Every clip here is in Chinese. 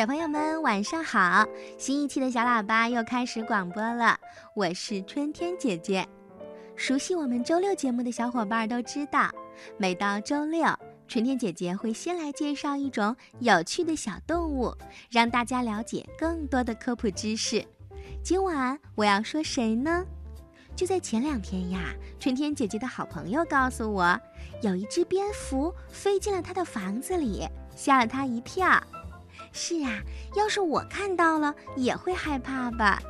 小朋友们晚上好，新一期的小喇叭又开始广播了。我是春天姐姐。熟悉我们周六节目的小伙伴都知道，每到周六，春天姐姐会先来介绍一种有趣的小动物，让大家了解更多的科普知识。今晚我要说谁呢？就在前两天呀，春天姐姐的好朋友告诉我，有一只蝙蝠飞进了她的房子里，吓了她一跳。是啊，要是我看到了也会害怕吧。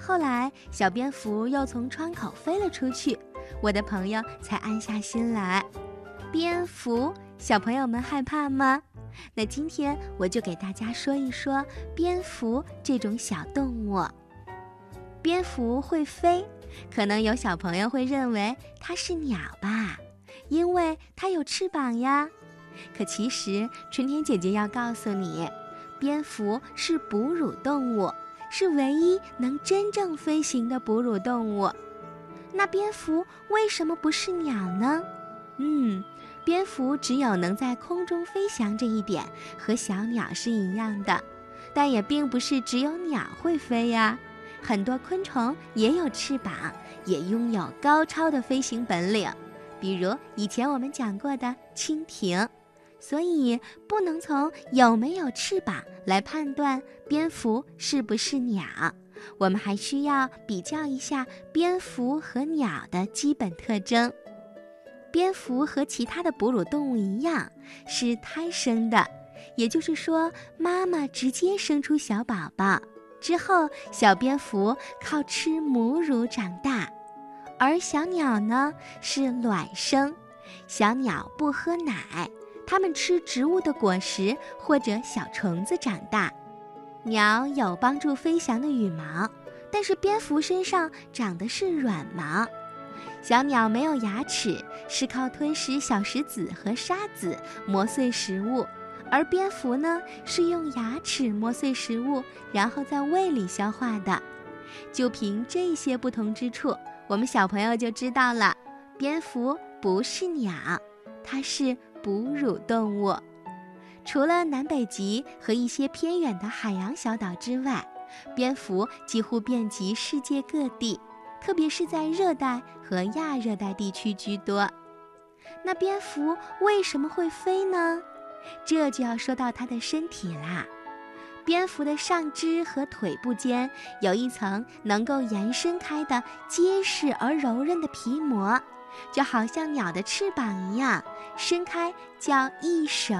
后来，小蝙蝠又从窗口飞了出去，我的朋友才安下心来。蝙蝠，小朋友们害怕吗？那今天我就给大家说一说蝙蝠这种小动物。蝙蝠会飞，可能有小朋友会认为它是鸟吧，因为它有翅膀呀。可其实，春天姐姐要告诉你。蝙蝠是哺乳动物，是唯一能真正飞行的哺乳动物。那蝙蝠为什么不是鸟呢？嗯，蝙蝠只有能在空中飞翔这一点和小鸟是一样的，但也并不是只有鸟会飞呀。很多昆虫也有翅膀，也拥有高超的飞行本领，比如以前我们讲过的蜻蜓。所以不能从有没有翅膀来判断蝙蝠是不是鸟，我们还需要比较一下蝙蝠和鸟的基本特征。蝙蝠和其他的哺乳动物一样是胎生的，也就是说，妈妈直接生出小宝宝之后，小蝙蝠靠吃母乳长大，而小鸟呢是卵生，小鸟不喝奶。它们吃植物的果实或者小虫子长大。鸟有帮助飞翔的羽毛，但是蝙蝠身上长的是软毛。小鸟没有牙齿，是靠吞食小石子和沙子磨碎食物，而蝙蝠呢是用牙齿磨碎食物，然后在胃里消化的。就凭这些不同之处，我们小朋友就知道了，蝙蝠不是鸟，它是。哺乳动物，除了南北极和一些偏远的海洋小岛之外，蝙蝠几乎遍及世界各地，特别是在热带和亚热带地区居多。那蝙蝠为什么会飞呢？这就要说到它的身体啦。蝙蝠的上肢和腿部间有一层能够延伸开的结实而柔韧的皮膜。就好像鸟的翅膀一样伸开，叫翼手，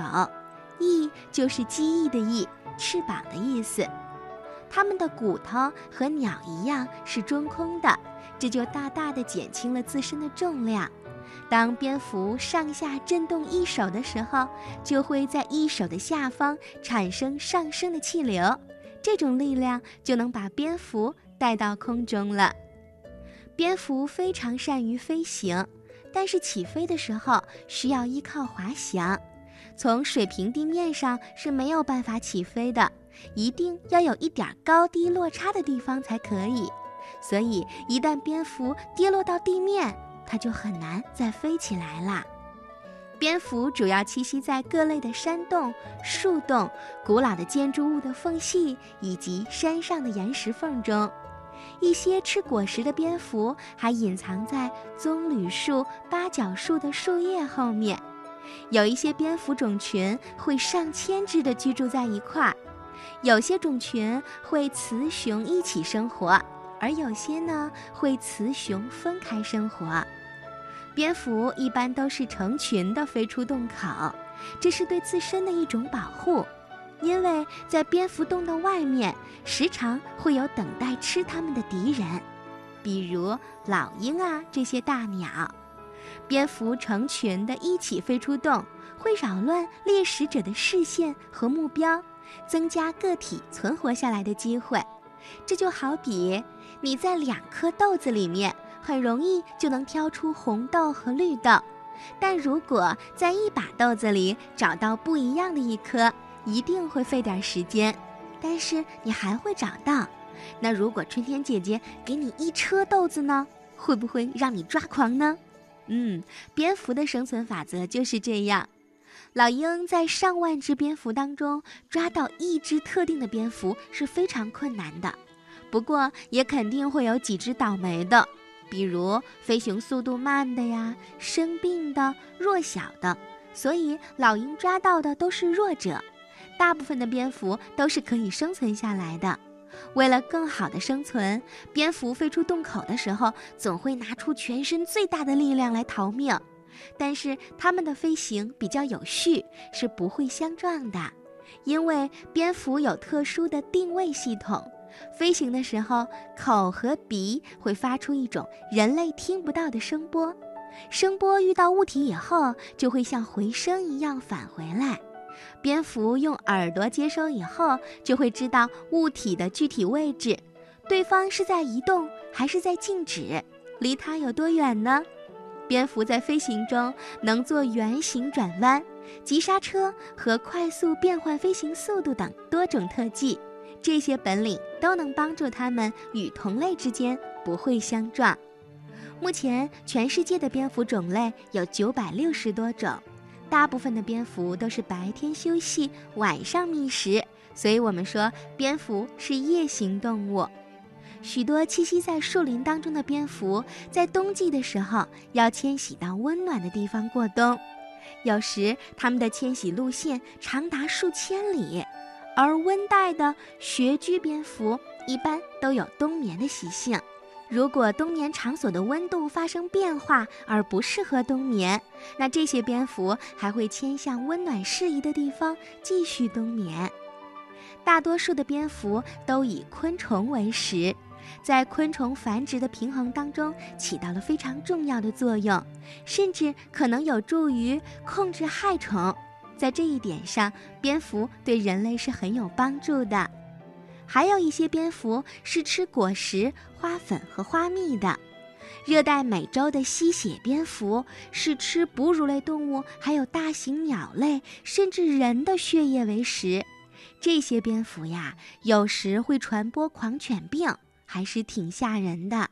翼就是机翼的翼，翅膀的意思。它们的骨头和鸟一样是中空的，这就大大的减轻了自身的重量。当蝙蝠上下震动翼手的时候，就会在翼手的下方产生上升的气流，这种力量就能把蝙蝠带到空中了。蝙蝠非常善于飞行，但是起飞的时候需要依靠滑翔，从水平地面上是没有办法起飞的，一定要有一点高低落差的地方才可以。所以一旦蝙蝠跌落到地面，它就很难再飞起来啦。蝙蝠主要栖息在各类的山洞、树洞、古老的建筑物的缝隙以及山上的岩石缝中。一些吃果实的蝙蝠还隐藏在棕榈树、八角树的树叶后面。有一些蝙蝠种群会上千只的居住在一块儿，有些种群会雌雄一起生活，而有些呢会雌雄分开生活。蝙蝠一般都是成群的飞出洞口，这是对自身的一种保护。因为在蝙蝠洞的外面，时常会有等待吃它们的敌人，比如老鹰啊这些大鸟。蝙蝠成群的一起飞出洞，会扰乱猎食者的视线和目标，增加个体存活下来的机会。这就好比你在两颗豆子里面，很容易就能挑出红豆和绿豆，但如果在一把豆子里找到不一样的一颗。一定会费点时间，但是你还会找到。那如果春天姐姐给你一车豆子呢，会不会让你抓狂呢？嗯，蝙蝠的生存法则就是这样。老鹰在上万只蝙蝠当中抓到一只特定的蝙蝠是非常困难的，不过也肯定会有几只倒霉的，比如飞行速度慢的呀、生病的、弱小的。所以老鹰抓到的都是弱者，大部分的蝙蝠都是可以生存下来的。为了更好的生存，蝙蝠飞出洞口的时候，总会拿出全身最大的力量来逃命。但是它们的飞行比较有序，是不会相撞的，因为蝙蝠有特殊的定位系统。飞行的时候，口和鼻会发出一种人类听不到的声波，声波遇到物体以后，就会像回声一样返回来。蝙蝠用耳朵接收以后，就会知道物体的具体位置，对方是在移动还是在静止，离它有多远呢？蝙蝠在飞行中能做圆形转弯、急刹车和快速变换飞行速度等多种特技，这些本领都能帮助它们与同类之间不会相撞。目前，全世界的蝙蝠种类有九百六十多种，大部分的蝙蝠都是白天休息，晚上觅食，所以我们说蝙蝠是夜行动物。许多栖息在树林当中的蝙蝠，在冬季的时候要迁徙到温暖的地方过冬，有时它们的迁徙路线长达数千里。而温带的穴居蝙蝠一般都有冬眠的习性。如果冬眠场所的温度发生变化而不适合冬眠，那这些蝙蝠还会迁向温暖适宜的地方继续冬眠。大多数的蝙蝠都以昆虫为食。在昆虫繁殖的平衡当中起到了非常重要的作用，甚至可能有助于控制害虫。在这一点上，蝙蝠对人类是很有帮助的。还有一些蝙蝠是吃果实、花粉和花蜜的。热带美洲的吸血蝙蝠是吃哺乳类动物，还有大型鸟类，甚至人的血液为食。这些蝙蝠呀，有时会传播狂犬病。还是挺吓人的。